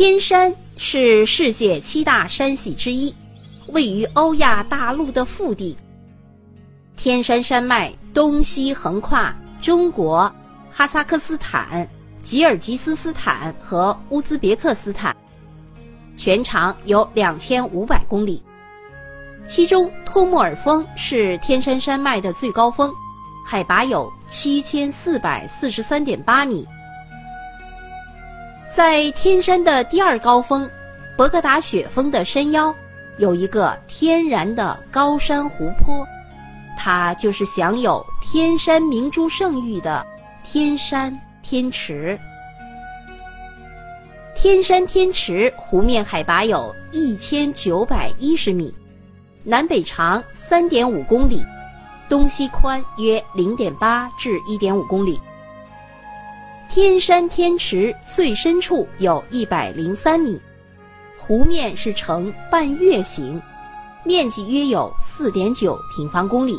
天山是世界七大山系之一，位于欧亚大陆的腹地。天山山脉东西横跨中国、哈萨克斯坦、吉尔吉斯斯坦和乌兹别克斯坦，全长有两千五百公里。其中，托木尔峰是天山山脉的最高峰，海拔有七千四百四十三点八米。在天山的第二高峰，博格达雪峰的山腰，有一个天然的高山湖泊。它就是享有“天山明珠”盛誉的天山天池。天山天池湖面海拔有一千九百一十米，南北长三点五公里，东西宽约零点八至一点五公里。天山天池最深处有一百零三米，湖面是呈半月形，面积约有四点九平方公里。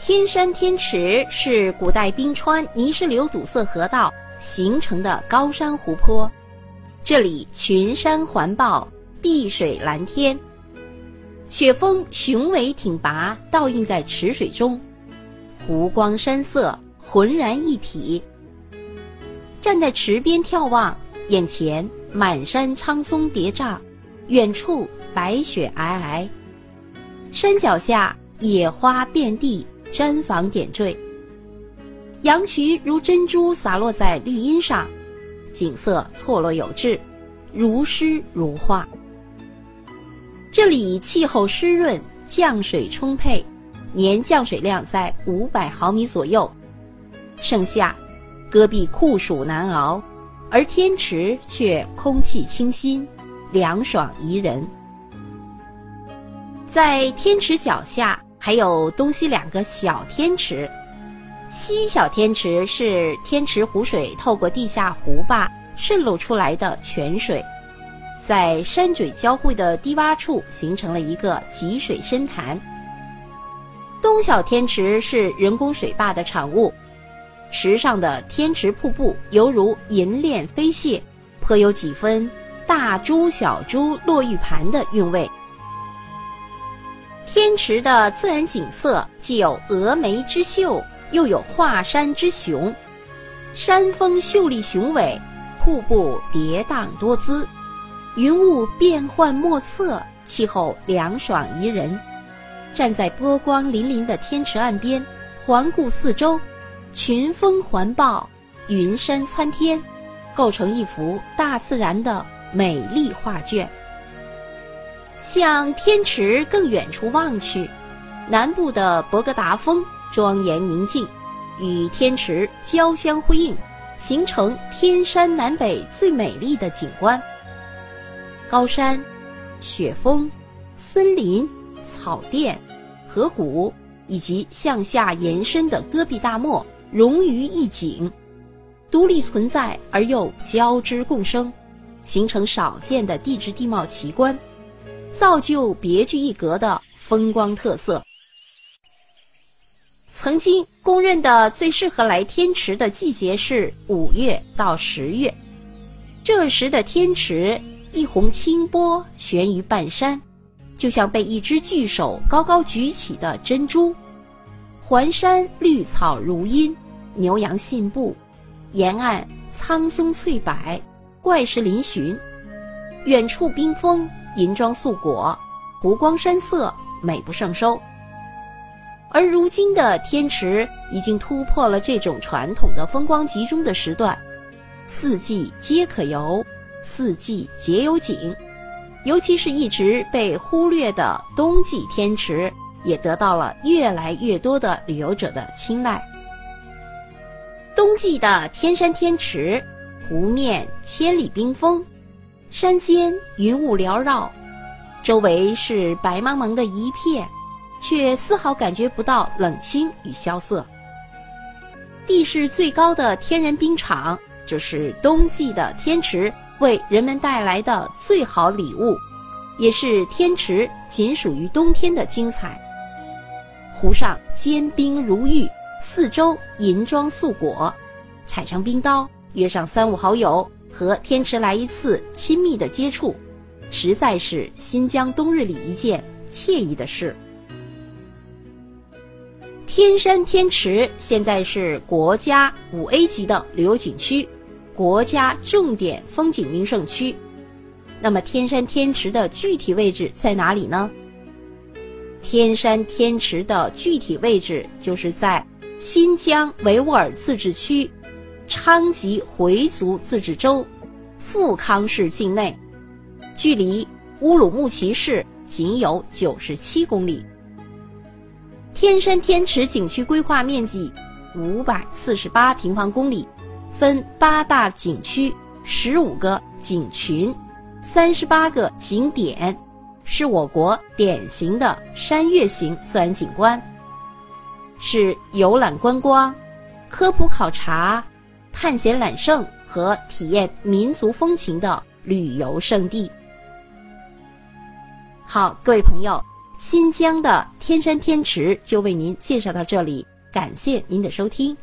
天山天池是古代冰川泥石流堵塞河道形成的高山湖泊，这里群山环抱，碧水蓝天，雪峰雄伟挺拔，倒映在池水中，湖光山色浑然一体。站在池边眺望，眼前满山苍松叠嶂，远处白雪皑皑，山脚下野花遍地。毡房点缀，羊群如珍珠洒落在绿荫上，景色错落有致，如诗如画。这里气候湿润，降水充沛，年降水量在五百毫米左右。盛夏，戈壁酷暑难熬，而天池却空气清新，凉爽宜人。在天池脚下。还有东西两个小天池，西小天池是天池湖水透过地下湖坝渗漏出来的泉水，在山嘴交汇的低洼处形成了一个集水深潭。东小天池是人工水坝的产物，池上的天池瀑布犹如银链飞泻，颇有几分大珠小珠落玉盘的韵味。天池的自然景色既有峨眉之秀，又有华山之雄。山峰秀丽雄伟，瀑布跌宕多姿，云雾变幻莫测，气候凉爽宜人。站在波光粼粼的天池岸边，环顾四周，群峰环抱，云山参天，构成一幅大自然的美丽画卷。向天池更远处望去，南部的博格达峰庄严宁静，与天池交相辉映，形成天山南北最美丽的景观。高山、雪峰、森林、草甸、河谷以及向下延伸的戈壁大漠融于一景，独立存在而又交织共生，形成少见的地质地貌奇观。造就别具一格的风光特色。曾经公认的最适合来天池的季节是五月到十月，这时的天池一泓清波悬于半山，就像被一只巨手高高举起的珍珠。环山绿草如茵，牛羊信步，沿岸苍松翠柏，怪石嶙峋，远处冰峰。银装素裹，湖光山色，美不胜收。而如今的天池已经突破了这种传统的风光集中的时段，四季皆可游，四季皆有景。尤其是一直被忽略的冬季天池，也得到了越来越多的旅游者的青睐。冬季的天山天池，湖面千里冰封。山间云雾缭绕，周围是白茫茫的一片，却丝毫感觉不到冷清与萧瑟。地势最高的天然冰场，这是冬季的天池为人们带来的最好礼物，也是天池仅属于冬天的精彩。湖上坚冰如玉，四周银装素裹，踩上冰刀，约上三五好友。和天池来一次亲密的接触，实在是新疆冬日里一件惬意的事。天山天池现在是国家五 A 级的旅游景区，国家重点风景名胜区。那么，天山天池的具体位置在哪里呢？天山天池的具体位置就是在新疆维吾尔自治区昌吉回族自治州富康市境内，距离乌鲁木齐市仅有九十七公里。天山天池景区规划面积五百四十八平方公里，分八大景区、十五个景群、三十八个景点，是我国典型的山岳型自然景观，是游览观光、科普考察、探险揽胜和体验民族风情的旅游胜地。好，各位朋友。新疆的天山天池就为您介绍到这里，感谢您的收听。